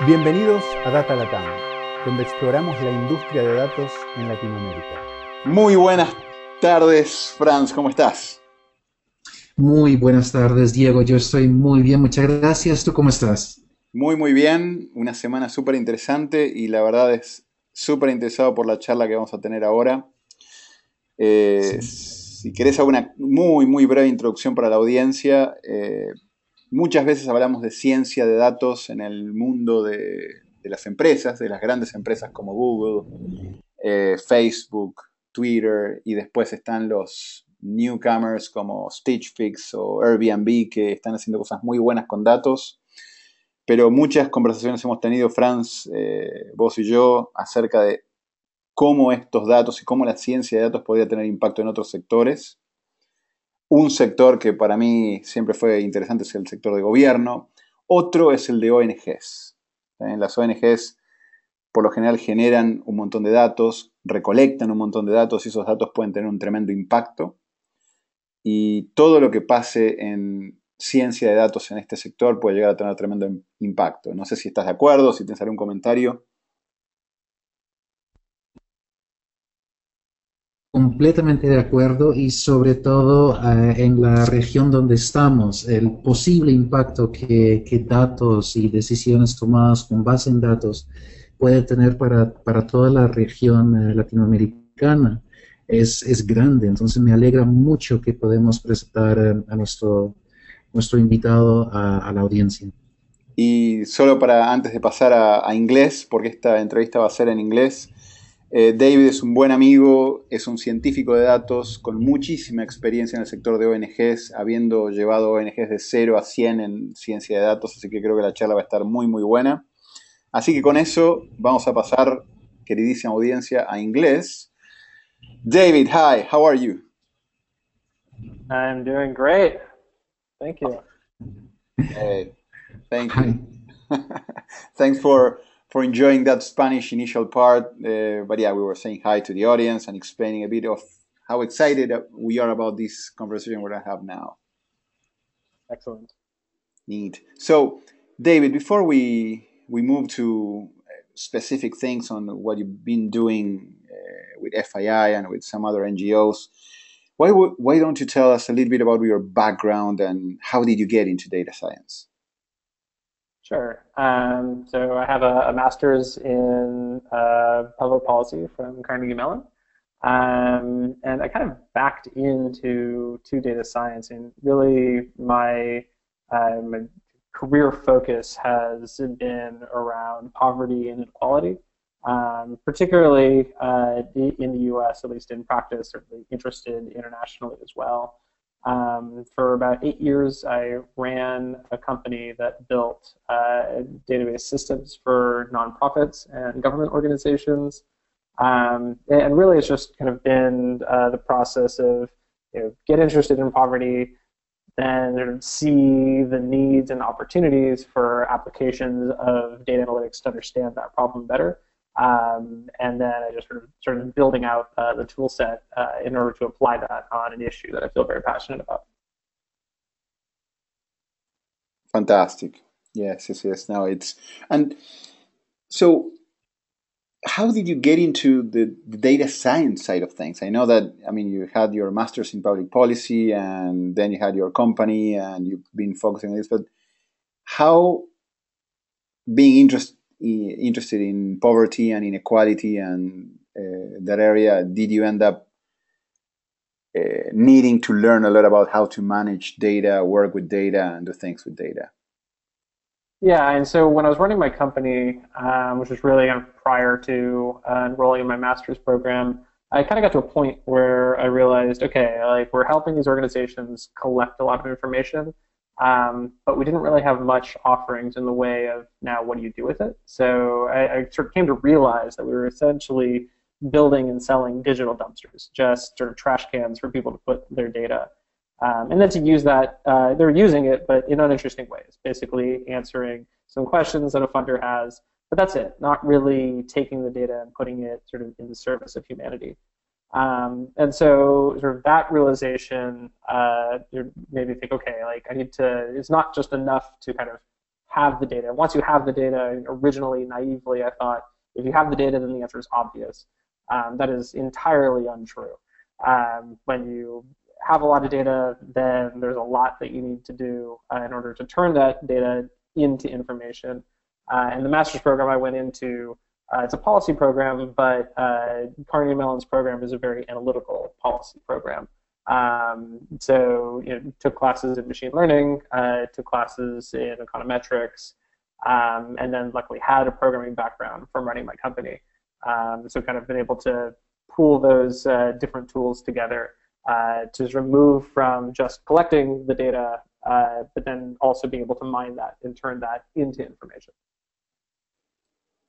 Bienvenidos a Data Latam, donde exploramos la industria de datos en Latinoamérica. Muy buenas tardes, Franz, ¿cómo estás? Muy buenas tardes, Diego. Yo estoy muy bien, muchas gracias. ¿Tú cómo estás? Muy, muy bien. Una semana súper interesante y la verdad es súper interesado por la charla que vamos a tener ahora. Eh, si querés una muy, muy breve introducción para la audiencia, eh, Muchas veces hablamos de ciencia de datos en el mundo de, las empresas, de las grandes empresas como Google, eh, Facebook, Twitter, y después están los newcomers como Stitch Fix o Airbnb que están haciendo cosas muy buenas con datos. Pero muchas conversaciones hemos tenido, Franz, eh, vos y yo, acerca de cómo estos datos y cómo la ciencia de datos podría tener impacto en otros sectores. Un sector que para mí siempre fue interesante es el sector de gobierno. Otro es el de ONGs. Las ONGs por lo general generan un montón de datos, recolectan un montón de datos y esos datos pueden tener un tremendo impacto. Y todo lo que pase en ciencia de datos en este sector puede llegar a tener tremendo impacto. No sé si estás de acuerdo, si tienes algún comentario. Completamente de acuerdo y sobre todo eh, en la región donde estamos, el posible impacto que, datos y decisiones tomadas con base en datos puede tener para, toda la región eh, latinoamericana es, es, grande. Entonces me alegra mucho que podemos presentar eh, a nuestro, nuestro invitado a, la audiencia. Y solo para antes de pasar a inglés, porque esta entrevista va a ser en inglés, eh, David es un buen amigo, es un científico de datos con muchísima experiencia en el sector de ONGs, habiendo llevado ONGs de 0 a 100 en ciencia de datos, así que creo que la charla va a estar muy, muy buena. Así que con eso vamos a pasar, queridísima audiencia, a inglés. David, hi, how are you? I'm doing great. Thank you. Hey, thank you. Thanks for for enjoying that Spanish initial part. Uh, but yeah, we were saying hi to the audience and explaining a bit of how excited we are about this conversation we're to have now. Excellent. Neat. So, David, before we we move to specific things on what you've been doing uh, with FII and with some other NGOs, why why don't you tell us a little bit about your background and how did you get into data science? Sure. Um, so I have a, a master's in uh, public policy from Carnegie Mellon. Um, and I kind of backed into to data science, and really my, uh, my career focus has been around poverty and inequality, um, particularly uh, in the U.S. At least in practice, certainly interested internationally as well. Um, for about eight years, I ran a company that built uh, database systems for nonprofits and government organizations. Um, and really, it's just kind of been uh, the process of you know, get interested in poverty, then see the needs and opportunities for applications of data analytics to understand that problem better, um, and then I just sort of started building out uh, the tool set uh, in order to apply that on an issue that I feel very passionate about. Fantastic. Yes, yes, yes. Now it's and so how did you get into the, the, data science side of things? I know that I mean you had your masters in public policy and then you had your company and you've been focusing on this, but how being interested interested in poverty and inequality and uh, that area, did you end up uh, needing to learn a lot about how to manage data, work with data, and do things with data? Yeah, and so when I was running my company, um, which was really prior to uh, enrolling in my master's program, I kind of got to a point where I realized, okay, like we're helping these organizations collect a lot of information, um, but we didn't really have much offerings in the way of now what do you do with it. So I, I, sort of came to realize that we were essentially building and selling digital dumpsters, just sort of trash cans for people to put their data. Um, and then to use that, uh, they're using it, but in uninteresting ways, basically answering some questions that a funder has. But that's it, not really taking the data and putting it sort of in the service of humanity. Um, and so, sort of that realization uh, made me think, okay, like I need to. It's not just enough to kind of have the data. Once you have the data, originally, naively, I thought if you have the data, then the answer is obvious. Um, that is entirely untrue. Um, when you have a lot of data, then there's a lot that you need to do uh, in order to turn that data into information. Uh, and the master's program I went into, uh, it's a policy program, but uh, Carnegie Mellon's program is a very analytical policy program. Um, so, you know, took classes in machine learning, uh, took classes in econometrics, um, and then luckily had a programming background from running my company. Um, so, kind of been able to pool those uh, different tools together uh, to remove from just collecting the data, uh, but then also being able to mine that and turn that into information.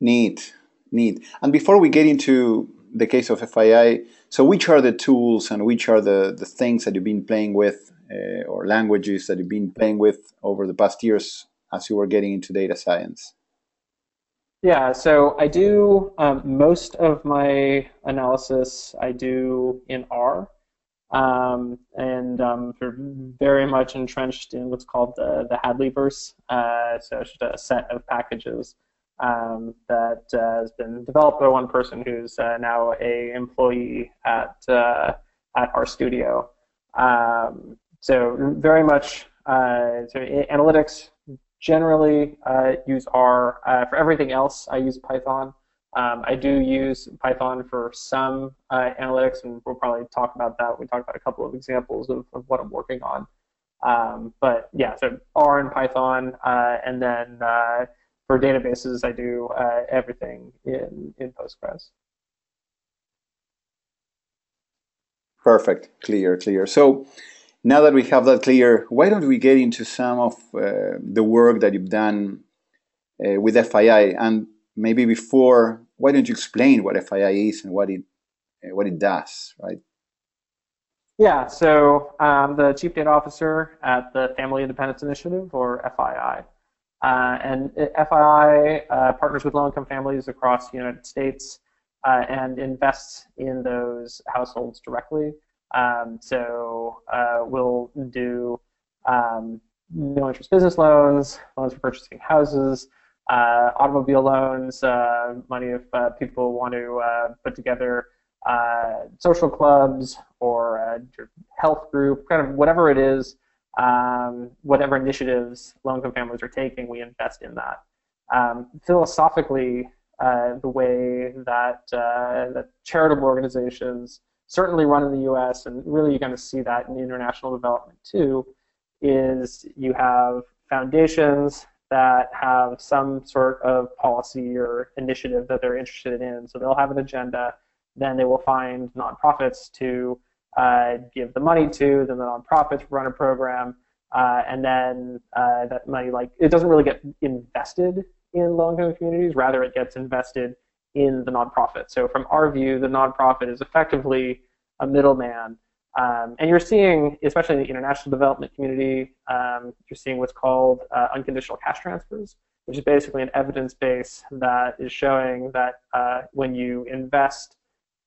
Neat, neat. And before we get into the case of FII, so which are the tools and which are the, the things that you've been playing with uh, or languages that you've been playing with over the past years as you were getting into data science? Yeah, so I do um, most of my analysis I do in R, um, and um, very much entrenched in what's called the the Hadleyverse. Uh, so it's just a set of packages um, that uh, has been developed by one person who's uh, now a employee at uh, at RStudio. Um, so very much uh, so analytics generally uh, use R. Uh, for everything else, I use Python. Um, I do use Python for some analytics, and we'll probably talk about that. We talked about a couple of examples of, of what I'm working on. Um, but yeah, so R and Python, and then for databases, I do uh, everything in, in Postgres. Perfect, clear, clear. So now that we have that clear, why don't we get into some of uh, the work that you've done uh, with FII? And maybe before, why don't you explain what FII is and what it uh, what it does, right? Yeah, so I'm the Chief Data Officer at the Family Independence Initiative, or FII. Uh, and FII uh, partners with low-income families across the United States uh, and invests in those households directly. Um, so we'll do um, no-interest business loans, loans for purchasing houses, uh, automobile loans, uh, money if uh, people want to put together social clubs or health group, kind of whatever it is um, whatever initiatives low-income families are taking, we invest in that. Um, philosophically, uh, the way that, uh, that charitable organizations certainly run in the U.S. and really you're going to see that in international development too, is you have foundations that have some sort of policy or initiative that they're interested in. So they'll have an agenda. Then they will find nonprofits to uh, give the money to, then the nonprofits run a program, uh, and then uh, that money, like, it doesn't really get invested in low-income communities. Rather, it gets invested in the nonprofit. So from our view, the nonprofit is effectively a middleman. Um, and you're seeing, especially in the international development community, um, you're seeing what's called uh, unconditional cash transfers, which is basically an evidence base that is showing that uh, when you invest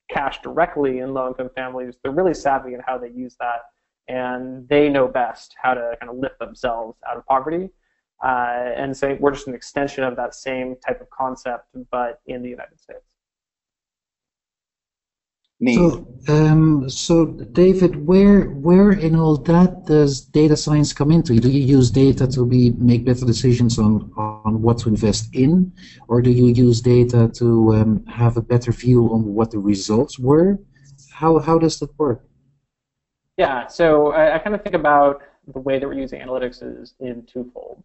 cash directly in low-income families, they're really savvy in how they use that, and they know best how to kind of lift themselves out of poverty. Uh, and so we're just an extension of that same type of concept, but in the United States. So, um, so David, where where in all that does data science come into? Do you use data to be make better decisions on on what to invest in, or do you use data to um, have a better view on what the results were? How how does that work? Yeah, so I, I kind of think about the way that we're using analytics is in twofold.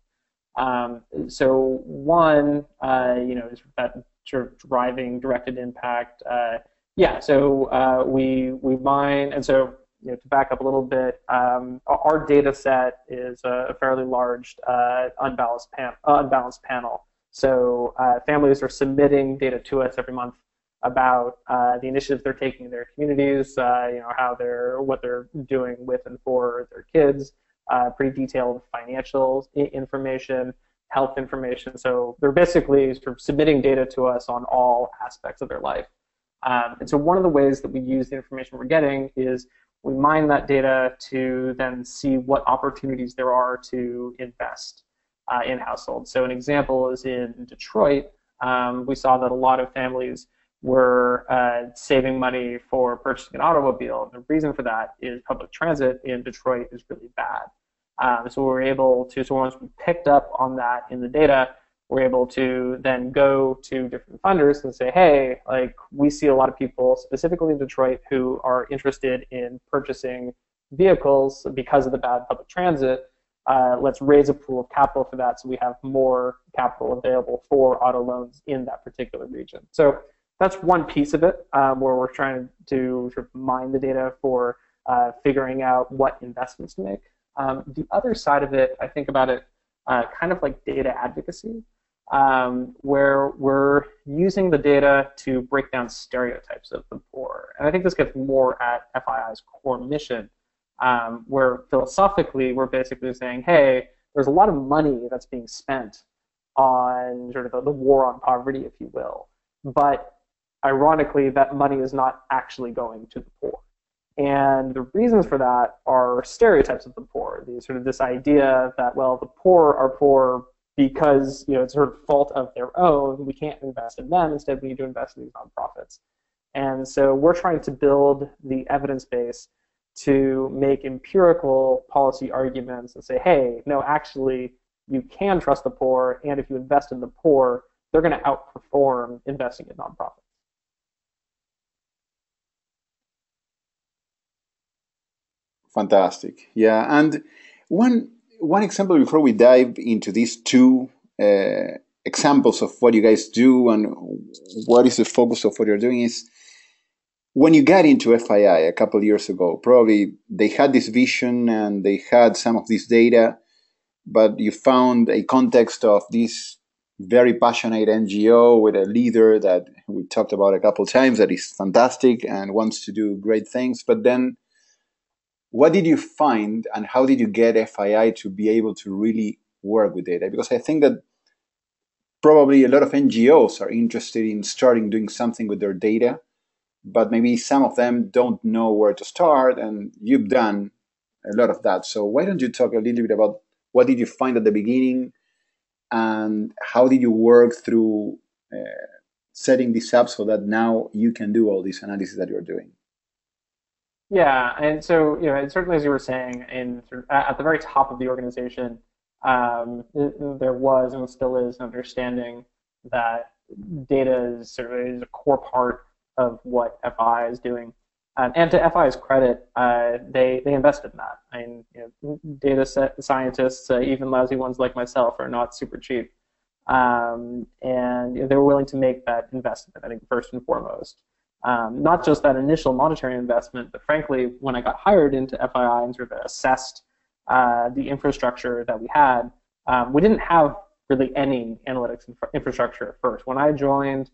Um, so one, uh, you know, is that sort of driving directed impact. Uh, yeah, so uh, we we mine, and so you know, to back up a little bit, um, our data set is a fairly large uh, unbalanced, pan- unbalanced panel. So uh, families are submitting data to us every month about uh, the initiatives they're taking in their communities, uh, you know, how they're, what they're doing with and for their kids, uh, pretty detailed financial information, health information. So they're basically sort of submitting data to us on all aspects of their life. Um, and so one of the ways that we use the information we're getting is we mine that data to then see what opportunities there are to invest. uh, in households. So an example is in Detroit. Um, we saw that a lot of families were uh, saving money for purchasing an automobile. The reason for that is public transit in Detroit is really bad. Um, so we were able to, so once we picked up on that in the data, we're able to then go to different funders and say, hey, like we see a lot of people, specifically in Detroit, who are interested in purchasing vehicles because of the bad public transit. Uh, let's raise a pool of capital for that so we have more capital available for auto loans in that particular region. So that's one piece of it um, where we're trying to sort of mine the data for uh, figuring out what investments to make. Um, the other side of it, I think about it uh, kind of like data advocacy, um, where we're using the data to break down stereotypes of the poor. And I think this gets more at FII's core mission, um, where philosophically we're basically saying, hey, there's a lot of money that's being spent on sort of the, the war on poverty, if you will. But ironically, that money is not actually going to the poor. And the reasons for that are stereotypes of the poor. The sort of this idea that well, the poor are poor because you know it's sort of fault of their own. We can't invest in them. Instead, we need to invest in these nonprofits. And so we're trying to build the evidence base to make empirical policy arguments and say, hey, no, actually, you can trust the poor, and if you invest in the poor, they're going to outperform investing in nonprofits. Fantastic. Yeah, and one one example before we dive into these two uh, examples of what you guys do and what is the focus of what you're doing is when you got into FII a couple years ago, probably they had this vision and they had some of this data, but you found a context of this very passionate NGO with a leader that we talked about a couple times that is fantastic and wants to do great things, but then what did you find and how did you get FII to be able to really work with data? Because I think that probably a lot of NGOs are interested in starting doing something with their data, but maybe some of them don't know where to start, and you've done a lot of that. So why don't you talk a little bit about what did you find at the beginning, and how did you work through uh, setting this up so that now you can do all this analysis that you're doing? Yeah, and so you know, certainly as you were saying, in at the very top of the organization, um, there was and still is an understanding that data is sort of is a core part of what FI is doing. Um, and to FI's credit, uh, they they invested in that. I mean, you know, data scientists, uh, even lousy ones like myself, are not super cheap, um, and you know, they were willing to make that investment. I think first and foremost um, not just that initial monetary investment, but frankly, when I got hired into FII and sort of assessed uh, the infrastructure that we had, um, we didn't have really any analytics infra- infrastructure at first. When I joined,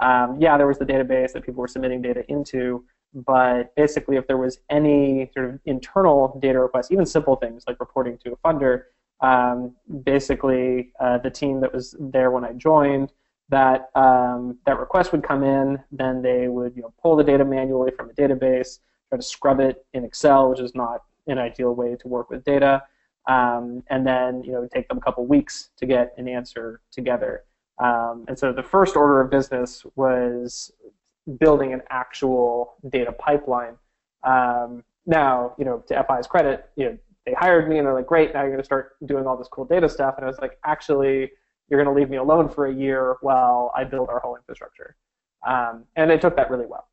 um, yeah, there was the database that people were submitting data into, but basically, if there was any sort of internal data requests, even simple things like reporting to a funder, um, basically uh, the team that was there when I joined that um, that request would come in, then they would you know pull the data manually from a database, try to scrub it in Excel, which is not an ideal way to work with data, um, and then you know it would take them a couple weeks to get an answer together. Um, and so the first order of business was building an actual data pipeline. Um, now, you know, to FI's credit, you know, they hired me and they're like, great, now you're going to start doing all this cool data stuff. And I was like, actually, you're going to leave me alone for a year while I build our whole infrastructure. Um, and they took that really well.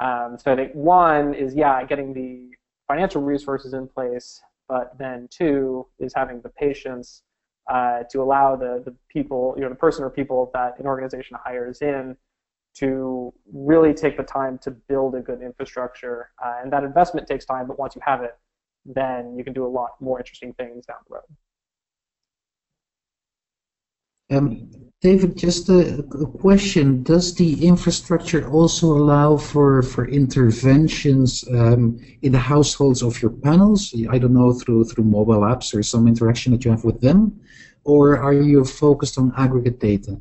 Um, so I think one is, yeah, getting the financial resources in place, but then two is having the patience uh, to allow the, the people, you know, the person or people that an organization hires in to really take the time to build a good infrastructure. Uh, and that investment takes time, but once you have it, then you can do a lot more interesting things down the road. Um, David, just a, a, question. Does the infrastructure also allow for, for interventions um, in the households of your panels? I don't know, through, through mobile apps or some interaction that you have with them? Or are you focused on aggregate data?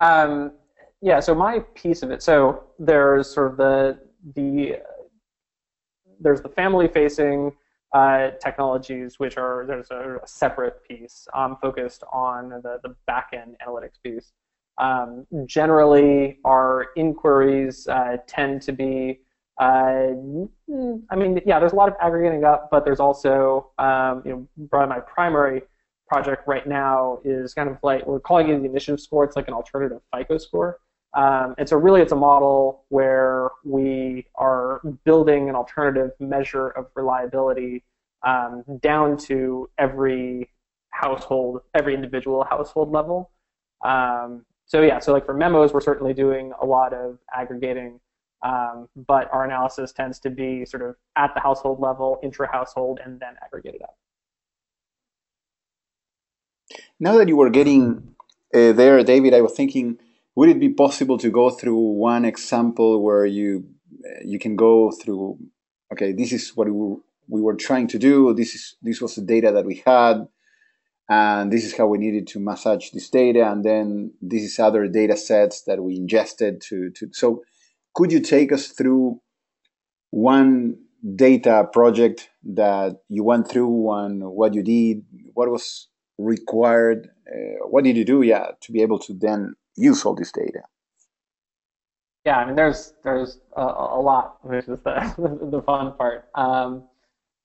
Um, yeah, so my piece of it, so there's sort of the, the there's the family facing uh, technologies, which are there's a, a separate piece um, focused on the, the backend analytics piece. Um, generally, our inquiries uh, tend to be, uh, I mean, yeah, there's a lot of aggregating up, but there's also, um, you know, probably my primary project right now is kind of like we're calling it the initiative score. It's like an alternative FICO score. Um, and so really it's a model where we are building an alternative measure of reliability um, down to every household, every individual household level. Um, so yeah, so like for memos, we're certainly doing a lot of aggregating, um, but our analysis tends to be sort of at the household level, intra-household, and then aggregated up. Now that you were getting uh, there, David, I was thinking, would it be possible to go through one example where you uh, you can go through? Okay, this is what we, we were trying to do. This is this was the data that we had, and this is how we needed to massage this data, and then this is other data sets that we ingested to to. So, could you take us through one data project that you went through and what you did? What was required? Uh, what did you do, yeah, to be able to then use all this data? Yeah, I mean, there's there's a, a lot, which is the the fun part. Um,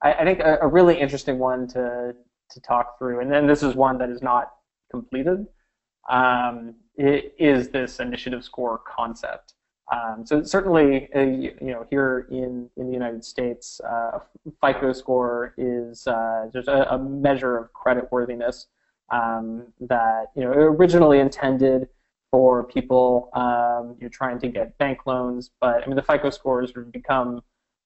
I, I, think a, a, really interesting one to to talk through, and then this is one that is not completed. Um, is this initiative score concept. Um, so certainly, uh, you, know, here in, in the United States, uh, FICO score is uh, just a, a, measure of credit worthiness um, that you know originally intended for people um, you're trying to get bank loans, but I mean the FICO scores have become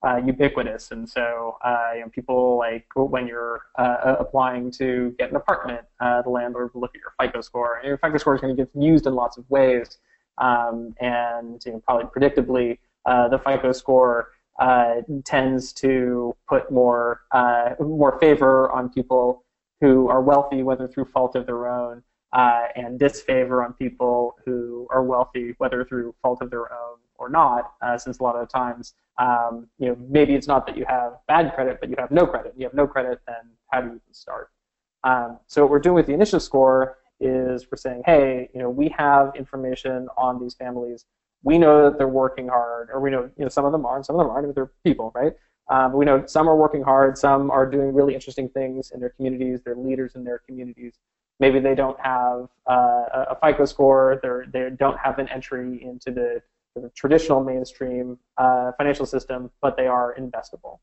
uh, ubiquitous, and so uh, you know, people like when you're uh, applying to get an apartment, the landlord will look at your FICO score, and your FICO score is going to get used in lots of ways. Um, and you know, probably predictably, uh, the FICO score uh, tends to put more uh, more favor on people who are wealthy, whether through fault of their own, uh, and disfavor on people who are wealthy, whether through fault of their own or not. Uh, since a lot of the times, um, you know, maybe it's not that you have bad credit, but you have no credit. You have no credit, then how do you even start? Um, so what we're doing with the initiative score is we're saying, hey, you know, we have information on these families. We know that they're working hard, or we know, you know, some of them are, and some of them aren't, but they're people, right? Um, we know some are working hard, some are doing really interesting things in their communities. They're leaders in their communities. Maybe they don't have uh, a FICO score. They're, they don't have an entry into the, the traditional mainstream uh, financial system, but they are investable.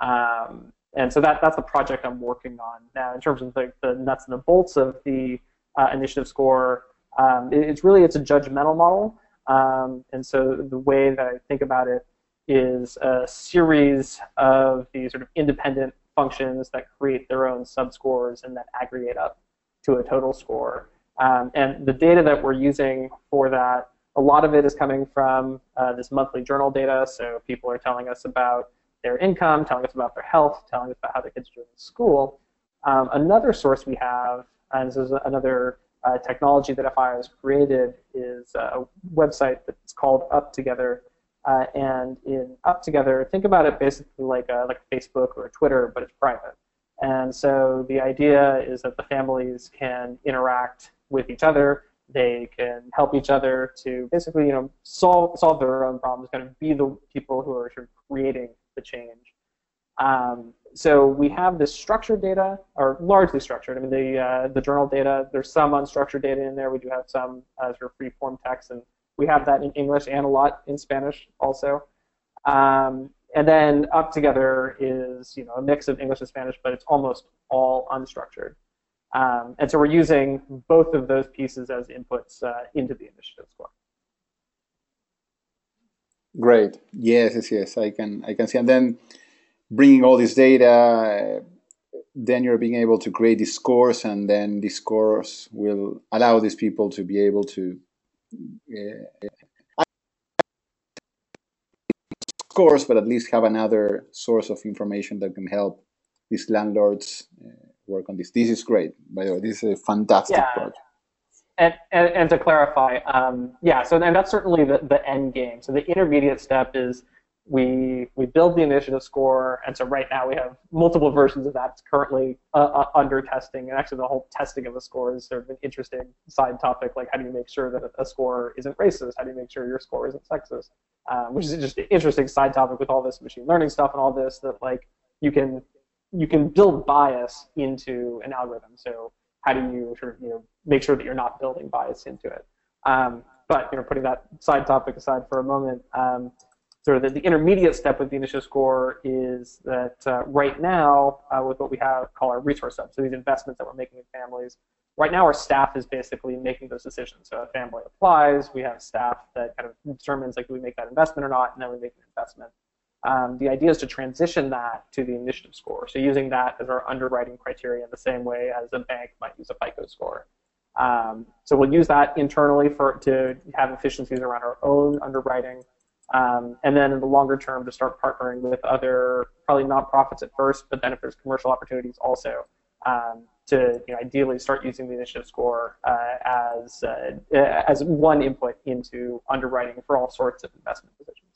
Um, and so that, that's the project I'm working on now in terms of the, the nuts and the bolts of the uh, initiative score. Um, it, it's really it's a judgmental model, um, and so the way that I think about it is a series of these sort of independent functions that create their own subscores and that aggregate up to a total score. Um, and the data that we're using for that, a lot of it is coming from uh, this monthly journal data. So people are telling us about their income, telling us about their health, telling us about how their kids are doing in school. Um, another source we have and this is another uh, technology that FI has created is a website that's called UpTogether. Uh, and in UpTogether, think about it basically like a, like Facebook or Twitter, but it's private. And so the idea is that the families can interact with each other. They can help each other to basically, you know, solve solve their own problems. Kind of be the people who are sort of creating the change. Um, so we have this structured data, or largely structured. I mean, the uh, the journal data. There's some unstructured data in there. We do have some uh, sort of free form text, and we have that in English and a lot in Spanish also. Um, and then UpTogether is you know a mix of English and Spanish, but it's almost all unstructured. Um, and so we're using both of those pieces as inputs uh, into the initiative score. Great. Yes, yes, yes. I can I can see. And then bringing all this data, then you're being able to create these scores, and then these scores will allow these people to be able to uh, scores, but at least have another source of information that can help these landlords uh, work on this. This is great, by the way. This is a fantastic yeah. project. And, and, and, to clarify, um, yeah, so and that's certainly the, the end game. So the intermediate step is we we build the initiative score, and so right now we have multiple versions of that. It's currently uh, uh, under testing, and actually the whole testing of the score is sort of an interesting side topic. Like, how do you make sure that a score isn't racist? How do you make sure your score isn't sexist? Um, which is just an interesting side topic with all this machine learning stuff and all this that like you can you can build bias into an algorithm. So how do you sort of you know make sure that you're not building bias into it? Um, but you know, putting that side topic aside for a moment. Um, sort of the, the, intermediate step with the initiative score is that uh, right now, uh, with what we have call our resource hub, so these investments that we're making in families, right now our staff is basically making those decisions. So a family applies, we have staff that kind of determines like do we make that investment or not, and then we make an investment. Um, the idea is to transition that to the initiative score. So using that as our underwriting criteria in the same way as a bank might use a FICO score. Um, so we'll use that internally for to have efficiencies around our own underwriting. Um, and then in the longer term, to start partnering with other, probably nonprofits at first, but then if there's commercial opportunities also, um, to you know, ideally start using the initiative score uh, as uh, as one input into underwriting for all sorts of investment decisions.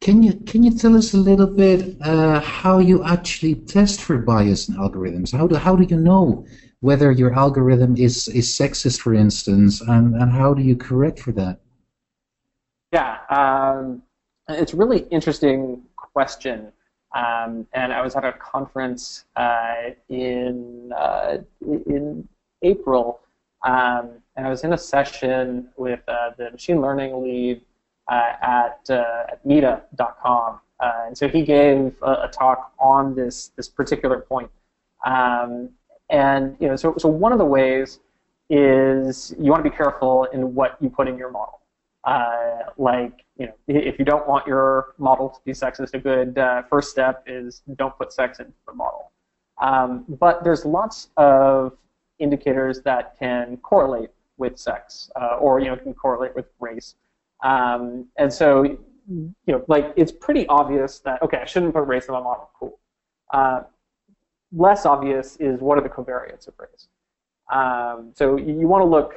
Can you can you tell us a little bit uh, how you actually test for bias in algorithms? How do how do you know whether your algorithm is is sexist, for instance, and and how do you correct for that? Yeah, um, it's a really interesting question. Um, and I was at a conference uh, in uh, in April, um, and I was in a session with uh, the machine learning lead uh, at, uh, at Meta.com, uh, and so he gave a, a, talk on this this particular point. Um, and you know, so so one of the ways is you want to be careful in what you put in your model. Uh, like, you know, if you don't want your model to be sexist, a good uh, first step is don't put sex into the model. Um, but there's lots of indicators that can correlate with sex, uh, or you know, can correlate with race. Um, and so, you know, like it's pretty obvious that okay, I shouldn't put race in my model. Cool. Uh, less obvious is what are the covariates of race. Um, so you want to look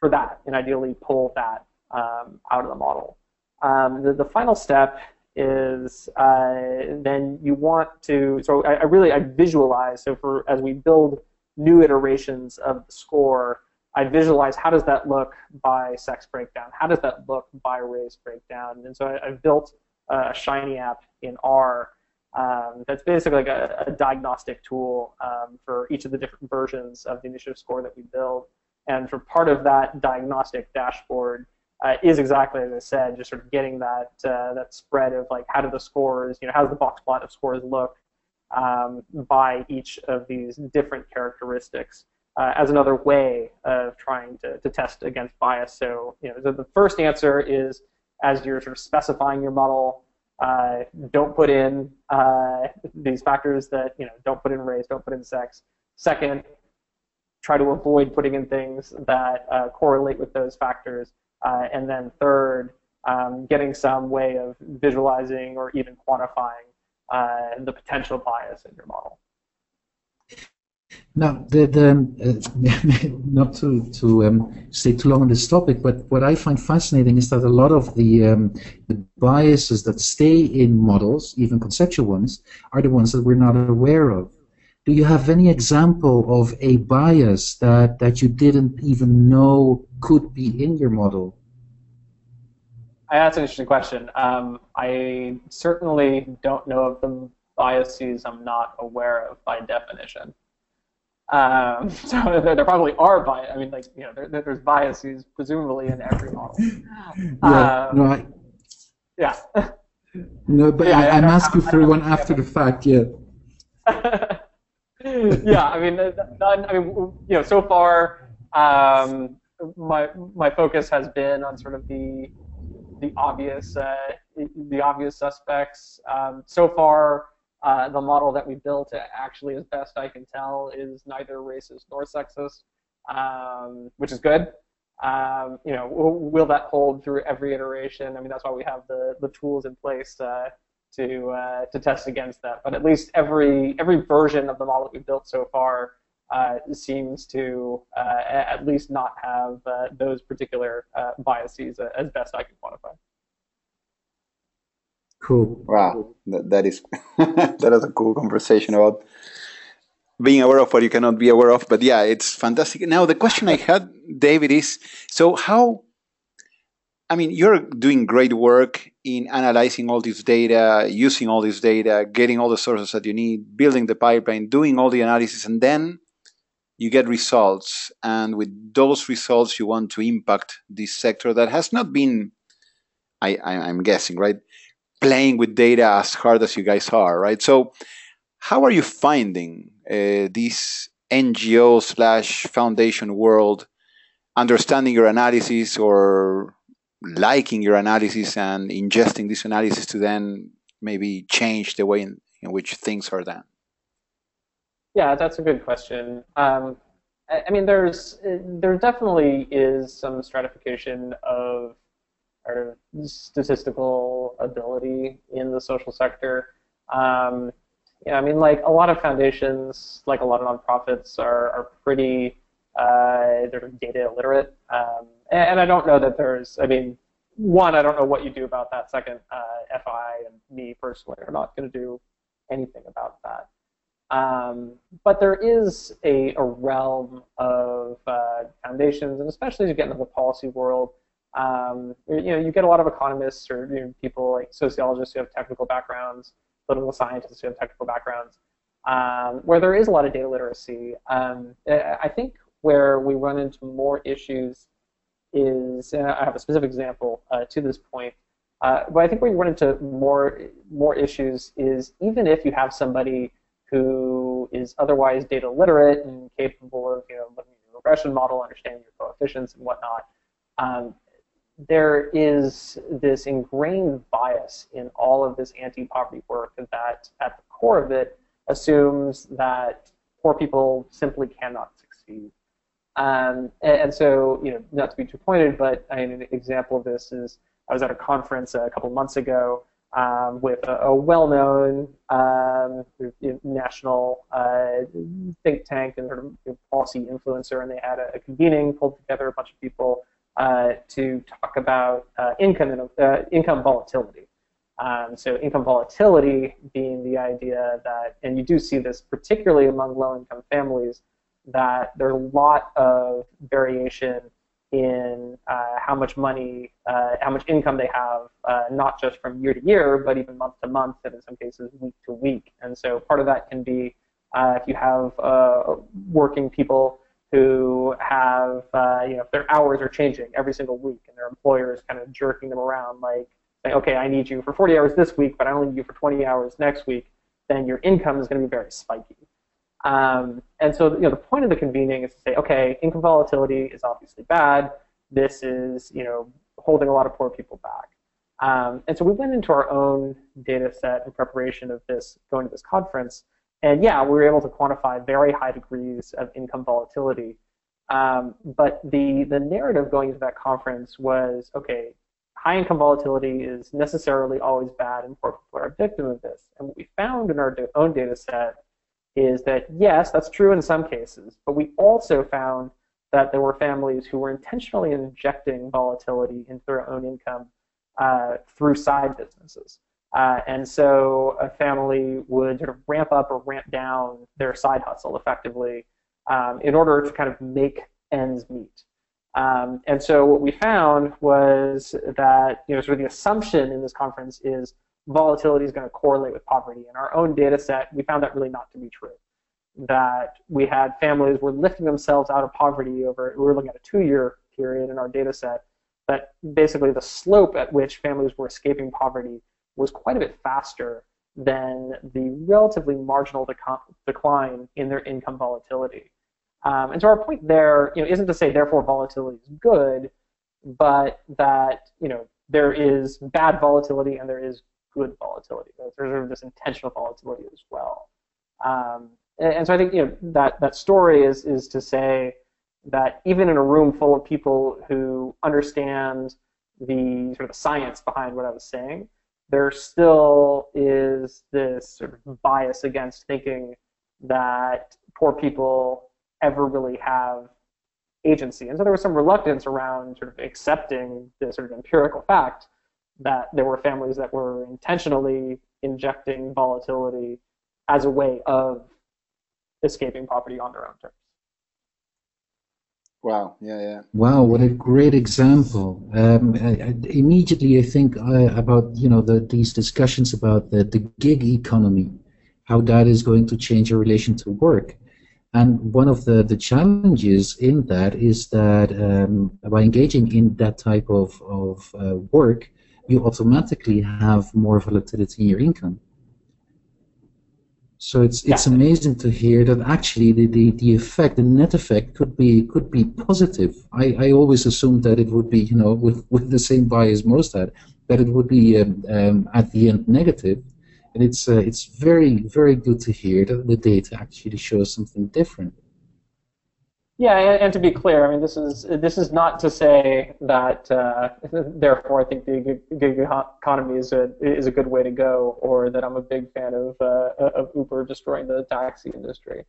for that and ideally pull that um, out of the model. Um, the, the final step is uh, then you want to, so I, I, really, I visualize, so for as we build new iterations of the score, I visualize how does that look by sex breakdown? How does that look by race breakdown? And so I, have built a Shiny app in R um, that's basically like a, a diagnostic tool um, for each of the different versions of the initiative score that we build. And for part of that diagnostic dashboard, uh, is exactly as I said, just sort of getting that uh, that spread of like how do the scores, you know, how does the box plot of scores look um, by each of these different characteristics uh, as another way of trying to, to test against bias. So, you know, the, the first answer is as you're sort of specifying your model, uh, don't put in uh, these factors that, you know, don't put in race, don't put in sex. Second, try to avoid putting in things that uh, correlate with those factors. Uh, and then third, um, getting some way of visualizing or even quantifying uh, the potential bias in your model. Now, the, the, uh, not to, to um, stay too long on this topic, but what I find fascinating is that a lot of the, um, the biases that stay in models, even conceptual ones, are the ones that we're not aware of. Do you have any example of a bias that, that you didn't even know could be in your model? I that's an interesting question. Um, I certainly don't know of the biases I'm not aware of by definition. Um, so there, there, probably are bias. I mean, like you know, there, there's biases presumably in every model. Yeah, um, no, I, yeah. No, but yeah, I, am asking for one after the fact. Yeah. yeah, I mean, I mean, you know, so far, um, my my focus has been on sort of the the obvious uh, the obvious suspects. Um, so far, uh, the model that we built, actually, as best I can tell, is neither racist nor sexist, um, which is good. Um, you know, will, that hold through every iteration? I mean, that's why we have the, the tools in place uh, to uh, to test against that. But at least every every version of the model that we've built so far seems to uh, at least not have uh, those particular uh, biases uh, as best I can quantify. Cool. Wow, that, that is that is a cool conversation about being aware of what you cannot be aware of. But yeah, it's fantastic. Now the question I had, David, is so how I mean, you're doing great work in analyzing all this data, using all this data, getting all the sources that you need, building the pipeline, doing all the analysis, and then you get results. And with those results, you want to impact this sector that has not been, I, I'm guessing, right, playing with data as hard as you guys are, right? So, how are you finding uh, this NGO slash foundation world understanding your analysis or liking your analysis and ingesting this analysis to then maybe change the way in, in which things are done? Yeah, that's a good question. Um, I, I, mean, there's there definitely is some stratification of our statistical ability in the social sector. Um, yeah, I mean, like a lot of foundations, like a lot of nonprofits, are are pretty uh, they're data illiterate. Um, and, and, I don't know that there's, I mean, one, I don't know what you do about that. Second, uh, FI and me personally are not going to do anything about that. Um, but there is a, a realm of uh, foundations, and especially as you get into the policy world, um, you know, you get a lot of economists or you know, people like sociologists who have technical backgrounds, political scientists who have technical backgrounds, um, where there is a lot of data literacy. Um, I think where we run into more issues is, I have a specific example uh, to this point, uh, but I think where you run into more more issues is even if you have somebody who is otherwise data literate and capable of you know looking at your regression model, understanding your coefficients and whatnot, um, there is this ingrained bias in all of this anti-poverty work that at the core of it assumes that poor people simply cannot succeed. Um, and, so, you know, not to be too pointed, but I mean, an example of this is I was at a conference a couple months ago um, with a, a well-known um, national uh, think tank and sort of policy influencer, and they had a, a convening, pulled together a bunch of people uh, to talk about uh, income uh, income volatility. Um, so income volatility being the idea that, and you do see this particularly among low-income families, that there's a lot of variation in uh, how much money, uh, how much income they have, uh, not just from year to year, but even month to month, and in some cases week to week. And so part of that can be uh, if you have uh, working people who have, uh, you know, their hours are changing every single week, and their employer is kind of jerking them around, like, saying, okay, I need you for 40 hours this week, but I only need you for 20 hours next week, then your income is going to be very spiky. Um, and so, you know, the point of the convening is to say, okay, income volatility is obviously bad. This is, you know, holding a lot of poor people back. Um, and so we went into our own data set in preparation of this, going to this conference. And yeah, we were able to quantify very high degrees of income volatility. Um, but the, the narrative going into that conference was, okay, high income volatility is necessarily always bad and poor people are a victim of this. And what we found in our own data set is that yes, that's true in some cases, but we also found that there were families who were intentionally injecting volatility into their own income uh, through side businesses. Uh, and so a family would sort of ramp up or ramp down their side hustle effectively um, in order to kind of make ends meet. Um, and so what we found was that you know sort of the assumption in this conference is volatility is going to correlate with poverty. In our own data set, we found that really not to be true. That we had families were lifting themselves out of poverty over, we were looking at a two-year period in our data set, that basically the slope at which families were escaping poverty was quite a bit faster than the relatively marginal decline in their income volatility. Um, and so our point there, you know, isn't to say therefore volatility is good, but that you know there is bad volatility and there is good volatility. There's sort of this intentional volatility as well. Um, and, and, so I think you know that that story is is to say that even in a room full of people who understand the sort of the science behind what I was saying, there still is this sort of bias against thinking that poor people ever really have agency. And so there was some reluctance around sort of accepting the sort of empirical fact that there were families that were intentionally injecting volatility as a way of escaping poverty on their own terms. Wow, yeah, yeah. Wow, what a great example. Um, I, I, immediately, I think uh, about you know the, these discussions about the, the gig economy, how that is going to change your relation to work. And one of the, the challenges in that is that um, by engaging in that type of, of uh, work, you automatically have more volatility in your income. So it's it's yeah. amazing to hear that actually the, the, the effect, the net effect could be could be positive. I, I always assumed that it would be, you know, with, with the same bias most had, that it would be um, um, at the end negative. And it's uh, it's very very good to hear that the data actually shows something different. Yeah, and, and, to be clear, I mean, this is this is not to say that uh, therefore I think the gig economy is a is a good way to go, or that I'm a big fan of uh, of Uber destroying the taxi industry,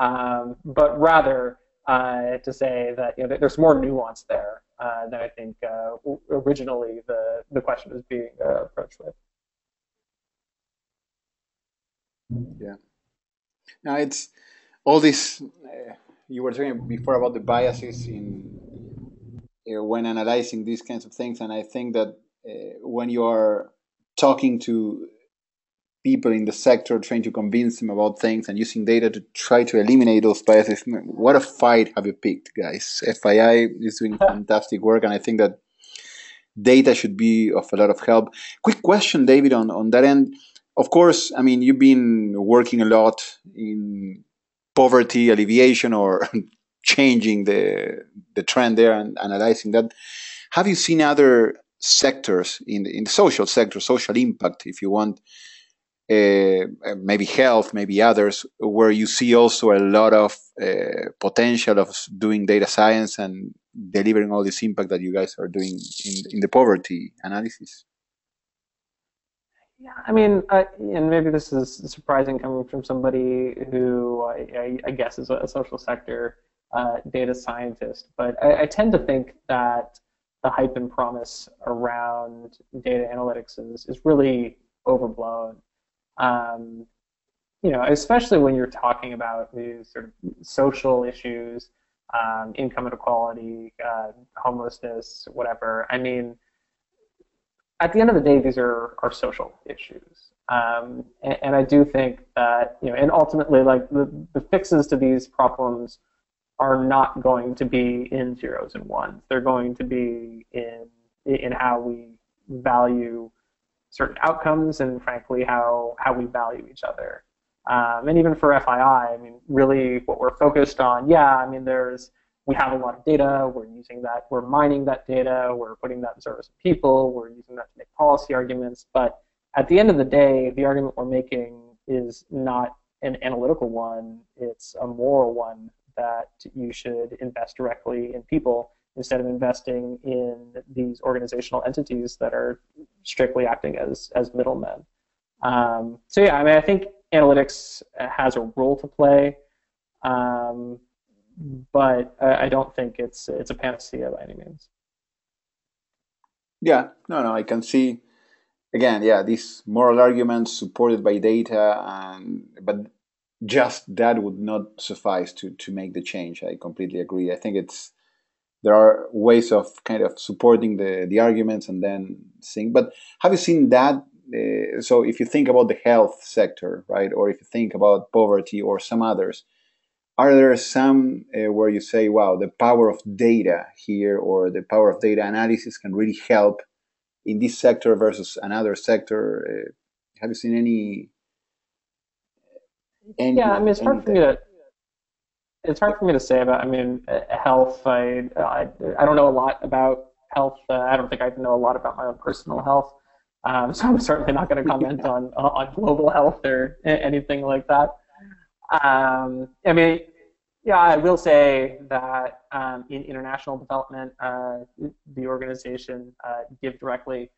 um, but rather uh, to say that you know there's more nuance there uh, than I think uh, originally the the question was being uh, approached with. Yeah. Now it's all this you were talking before about the biases in uh, when analyzing these kinds of things, and I think that uh, when you are talking to people in the sector, trying to convince them about things and using data to try to eliminate those biases, what a fight have you picked, guys? FII is doing fantastic work, and I think that data should be of a lot of help. Quick question, David, on, on that end. Of course, I mean, you've been working a lot in poverty alleviation or changing the the trend there and analyzing that. Have you seen other sectors in the, in the social sector, social impact, if you want, uh, maybe health, maybe others, where you see also a lot of uh, potential of doing data science and delivering all this impact that you guys are doing in, in the poverty analysis? Yeah, I mean, and maybe this is surprising coming from somebody who I, I guess is a social sector uh, data scientist, but I, I, tend to think that the hype and promise around data analytics is, is really overblown. Um, you know, especially when you're talking about these sort of social issues, um, income inequality, uh, homelessness, whatever. I mean, at the end of the day, these are, are social issues. Um, and, and, I do think that, you know, and ultimately, like, the, the fixes to these problems are not going to be in zeros and ones. They're going to be in, in how we value certain outcomes and, frankly, how, how we value each other. Um, and even for FII, I mean, really what we're focused on, yeah, I mean, there's we have a lot of data, we're using that, we're mining that data, we're putting that in service of people, we're using that to make policy arguments, but at the end of the day, the argument we're making is not an analytical one, it's a moral one that you should invest directly in people instead of investing in these organizational entities that are strictly acting as, as middlemen. Um, so yeah, I mean, I think analytics has a role to play. Um, but I, I don't think it's it's a panacea by any means. Yeah, no, no, I can see again, yeah, these moral arguments supported by data, and but just that would not suffice to to make the change. I completely agree. I think it's there are ways of kind of supporting the the arguments and then seeing. But have you seen that? Uh, so if you think about the health sector, right, or if you think about poverty or some others, are there some uh, where you say, wow, the power of data here or the power of data analysis can really help in this sector versus another sector? Uh, have you seen any? any yeah, I mean, it's hard for me to. It's hard for me to say about. I mean, uh, health. I, I, I don't know a lot about health. Uh, I don't think I know a lot about my own personal health. Um, so I'm certainly not going to comment on on global health or anything like that. Um, I mean, yeah, I will say that um, in international development, uh, the organization uh, GiveDirectly,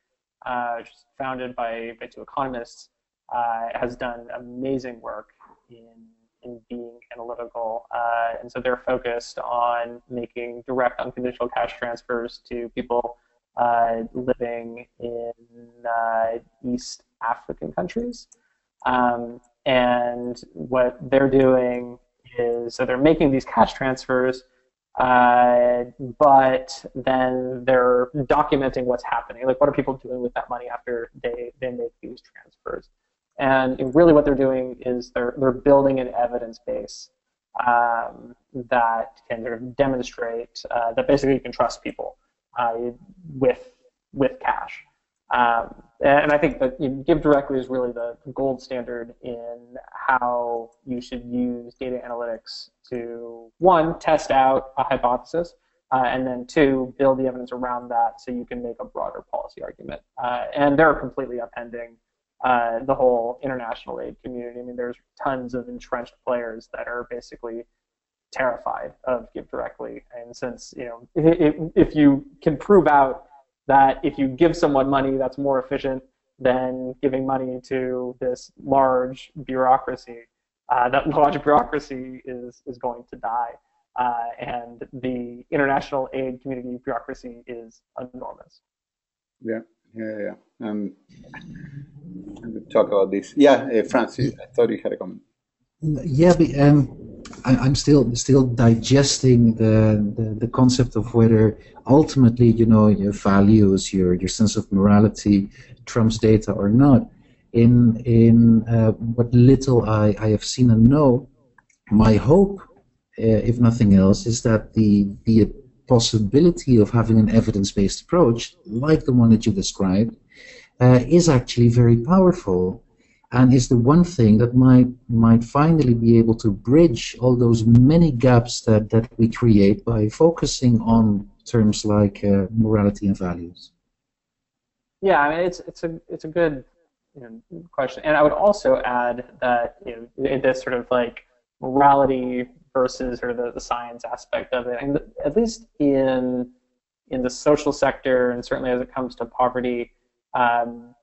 uh, founded by, by two economists, uh, has done amazing work in, in being analytical. Uh, and so they're focused on making direct unconditional cash transfers to people uh, living in East African countries. Um, and what they're doing is so they're making these cash transfers, uh, but then they're documenting what's happening. Like, what are people doing with that money after they, they make these transfers? And really, what they're doing is they're they're building an evidence base um, that can sort of demonstrate uh, that basically you can trust people uh, with with cash. Um, and I think that you know, GiveDirectly is really the gold standard in how you should use data analytics to one test out a hypothesis, uh, and then two build the evidence around that so you can make a broader policy argument. Uh, and they're completely upending uh, the whole international aid community. I mean, there's tons of entrenched players that are basically terrified of GiveDirectly. And since you know, if, if you can prove out that if you give someone money, that's more efficient than giving money to this large bureaucracy, uh, that large bureaucracy is is going to die. Uh, and the international aid community bureaucracy is enormous. Yeah, yeah, yeah. Um, talk about this. Yeah, uh, Francis, I thought you had a comment. Yeah, but, um, I, am still still digesting the, the, the concept of whether ultimately, you know, your values, your your sense of morality trumps data or not. In in uh, what little I, I have seen and know, my hope, uh, if nothing else, is that the the possibility of having an evidence-based approach, like the one that you described, uh, is actually very powerful and is the one thing that might might finally be able to bridge all those many gaps that, that we create by focusing on terms like uh, morality and values. Yeah, I mean it's it's a it's a good you know, question, and I would also add that you know this sort of like morality versus sort of the, the science aspect of it, and at least in in the social sector, and certainly as it comes to poverty, um,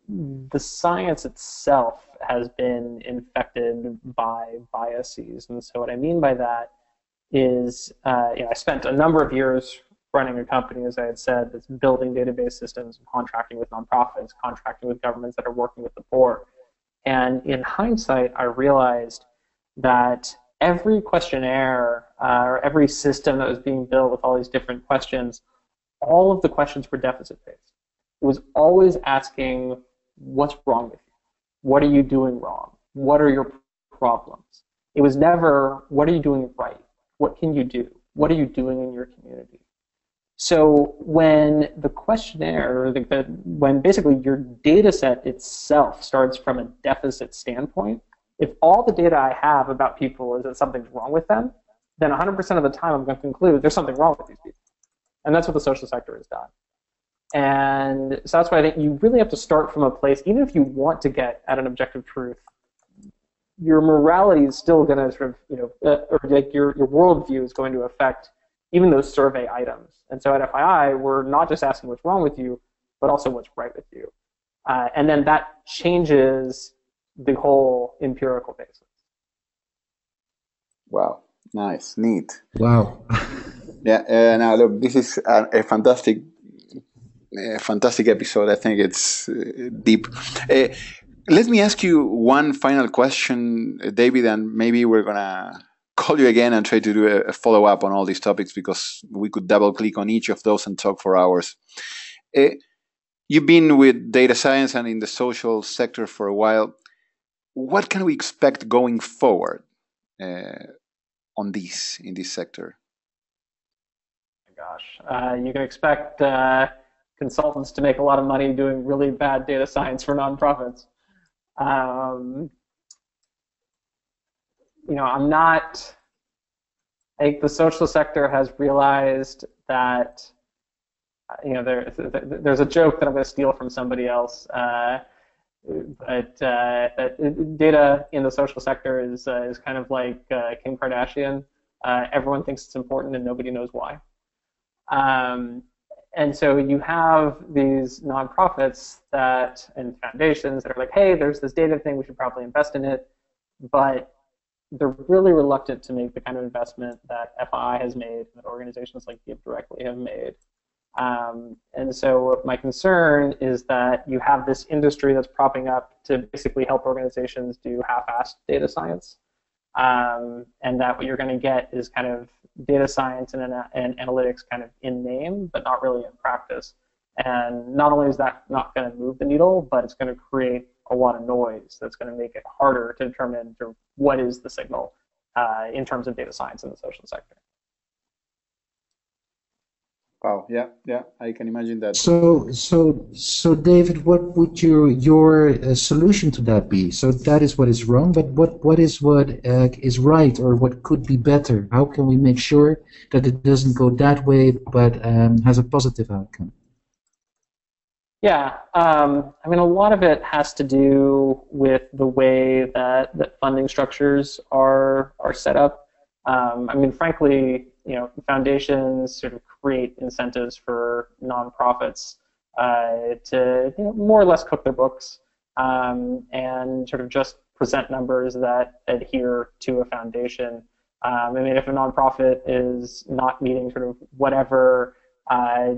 the science itself has been infected by biases. And so what I mean by that is, uh, you know, I spent a number of years running a company, as I had said, that's building database systems, contracting with nonprofits, contracting with governments that are working with the poor. And in hindsight, I realized that every questionnaire uh, or every system that was being built with all these different questions, all of the questions were deficit based. It was always asking, what's wrong with you? What are you doing wrong? What are your problems? It was never, what are you doing right? What can you do? What are you doing in your community? So when the questionnaire, the, the, when basically your data set itself starts from a deficit standpoint, if all the data I have about people is that something's wrong with them, then 100% of the time I'm going to conclude there's something wrong with these people. And that's what the social sector has done. And so that's why I think you really have to start from a place, even if you want to get at an objective truth, your morality is still going to sort of, you know, uh, or like your, your worldview is going to affect even those survey items. And so at FII, we're not just asking what's wrong with you, but also what's right with you. Uh, and then that changes the whole empirical basis. Wow, nice, neat. Wow. yeah, uh, now look, this is a, a fantastic a fantastic episode. I think it's uh, deep. Uh, let me ask you one final question, uh, David, and maybe we're gonna call you again and try to do a, follow up on all these topics because we could double click on each of those and talk for hours. Uh, you've been with data science and in the social sector for a while. What can we expect going forward uh, on this in this sector? Gosh, uh, you can expect consultants to make a lot of money doing really bad data science for nonprofits. Um, you know, I'm not. I think the social sector has realized that, you know, there, there's a joke that I'm going to steal from somebody else. Uh, but uh, data in the social sector is uh, is kind of like uh, Kim Kardashian. Uh, everyone thinks it's important and nobody knows why. Um, and so you have these nonprofits that and foundations that are like, hey, there's this data thing, we should probably invest in it, but they're really reluctant to make the kind of investment that FII has made, that organizations like GiveDirectly have made. Um, and so my concern is that you have this industry that's propping up to basically help organizations do half-assed data science, um, and that what you're going to get is kind of data science and, and analytics kind of in name, but not really in practice. And not only is that not going to move the needle, but it's going to create a lot of noise that's going to make it harder to determine what is the signal uh, in terms of data science in the social sector. Wow. Yeah. Yeah. I can imagine that. So, so, so, David, what would your your uh, solution to that be? So that is what is wrong, but what what is what uh, is right, or what could be better? How can we make sure that it doesn't go that way, but um, has a positive outcome? Yeah, um, I mean, a lot of it has to do with the way that, that funding structures are are set up. Um, I mean, frankly, you know, foundations sort of create incentives for nonprofits uh, to you know, more or less cook their books um, and sort of just present numbers that adhere to a foundation. Um, I mean, if a nonprofit is not meeting sort of whatever uh,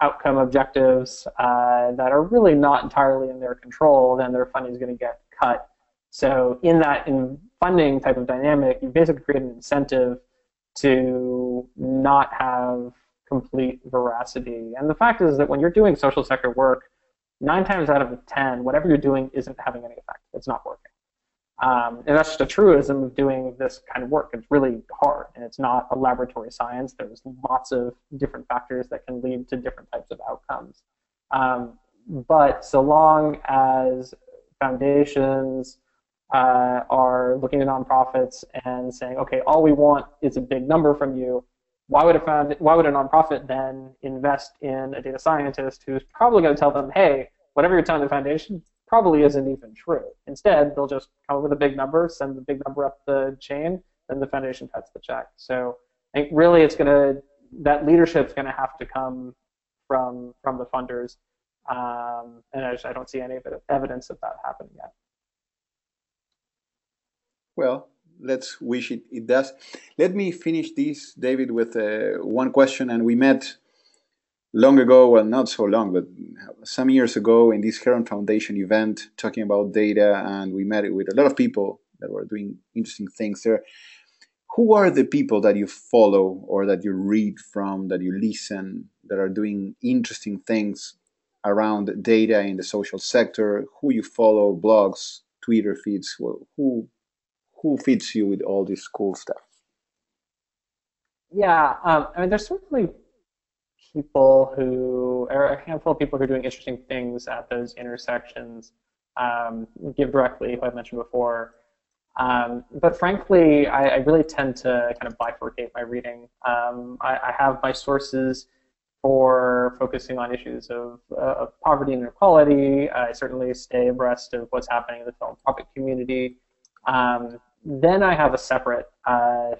outcome objectives uh, that are really not entirely in their control, then their funding is going to get cut. So in that in funding type of dynamic, you basically create an incentive to not have complete veracity. And the fact is that when you're doing social sector work, nine times out of ten, whatever you're doing isn't having any effect. It's not working. Um, and that's just a truism of doing this kind of work. It's really hard, and it's not a laboratory science. There's lots of different factors that can lead to different types of outcomes. Um, but so long as foundations uh, are looking at nonprofits and saying, okay, all we want is a big number from you. Why would a found, why would a nonprofit then invest in a data scientist who's probably going to tell them, hey, whatever you're telling the foundation probably isn't even true. Instead, they'll just come up with a big number, send the big number up the chain, then the foundation cuts the check. So I think really it's going to that leadership's going to have to come from from the funders, um, and I, just, I don't see any of evidence of that happening yet. Well, let's wish it, it does. Let me finish this, David, with uh, one question. And we met long ago, well, not so long, but some years ago in this Heron Foundation event talking about data. And we met with a lot of people that were doing interesting things there. Who are the people that you follow or that you read from, that you listen, that are doing interesting things around data in the social sector? Who you follow, blogs, Twitter feeds? Who who feeds you with all this cool stuff? Yeah, um, I mean, there's certainly people who, or a handful of people who are doing interesting things at those intersections. Um, GiveDirectly, who I've mentioned before. Um, but frankly, I, I, really tend to kind of bifurcate my reading. Um, I, I, have my sources for focusing on issues of, uh, of poverty and inequality. I certainly stay abreast of what's happening in the philanthropic community. Um, then I have a separate uh,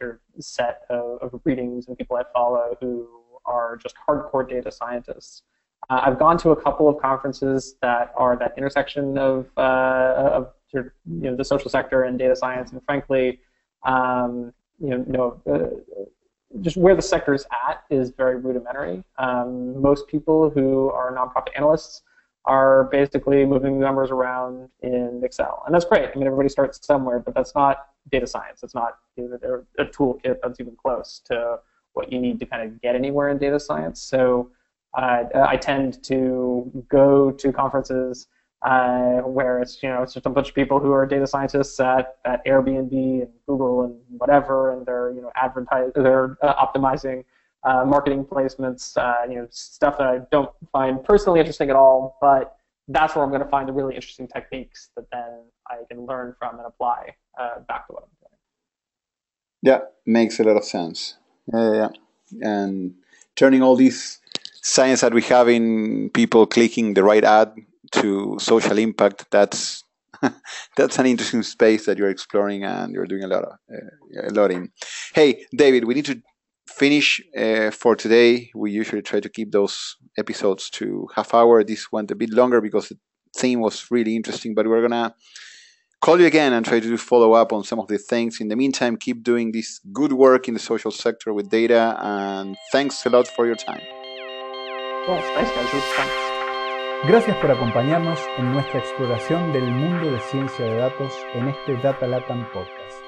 set of, of, readings and people I follow who are just hardcore data scientists. Uh, I've gone to a couple of conferences that are that intersection of, uh, of you know, the social sector and data science, and frankly, um, you know, know uh, just where the sector is at is very rudimentary. Um, most people who are nonprofit analysts are basically moving numbers around in Excel. And that's great. I mean, everybody starts somewhere, but that's not data science. It's not a toolkit that's even close to what you need to kind of get anywhere in data science. So uh, I tend to go to conferences uh, where it's you know it's just a bunch of people who are data scientists at, at Airbnb and Google and whatever, and they're you know advertising, they're uh, optimizing uh, marketing placements, uh, you know, stuff that I don't find personally interesting at all, but that's where I'm going to find the really interesting techniques that then I can learn from and apply uh, back to what I'm doing. Yeah, makes a lot of sense. Yeah, yeah, and turning all these science that we have in people clicking the right ad to social impact, that's that's an interesting space that you're exploring and you're doing a lot of uh, a lot in. Hey, David, we need to finish uh, for today. We usually try to keep those episodes to half hour. This went a bit longer because the theme was really interesting, but we're gonna call you again and try to follow up on some of the things. In the meantime, keep doing this good work in the social sector with data, and thanks a lot for your time. Gracias por acompañarnos en nuestra exploración del mundo de ciencia de datos en este Data Latam Podcast.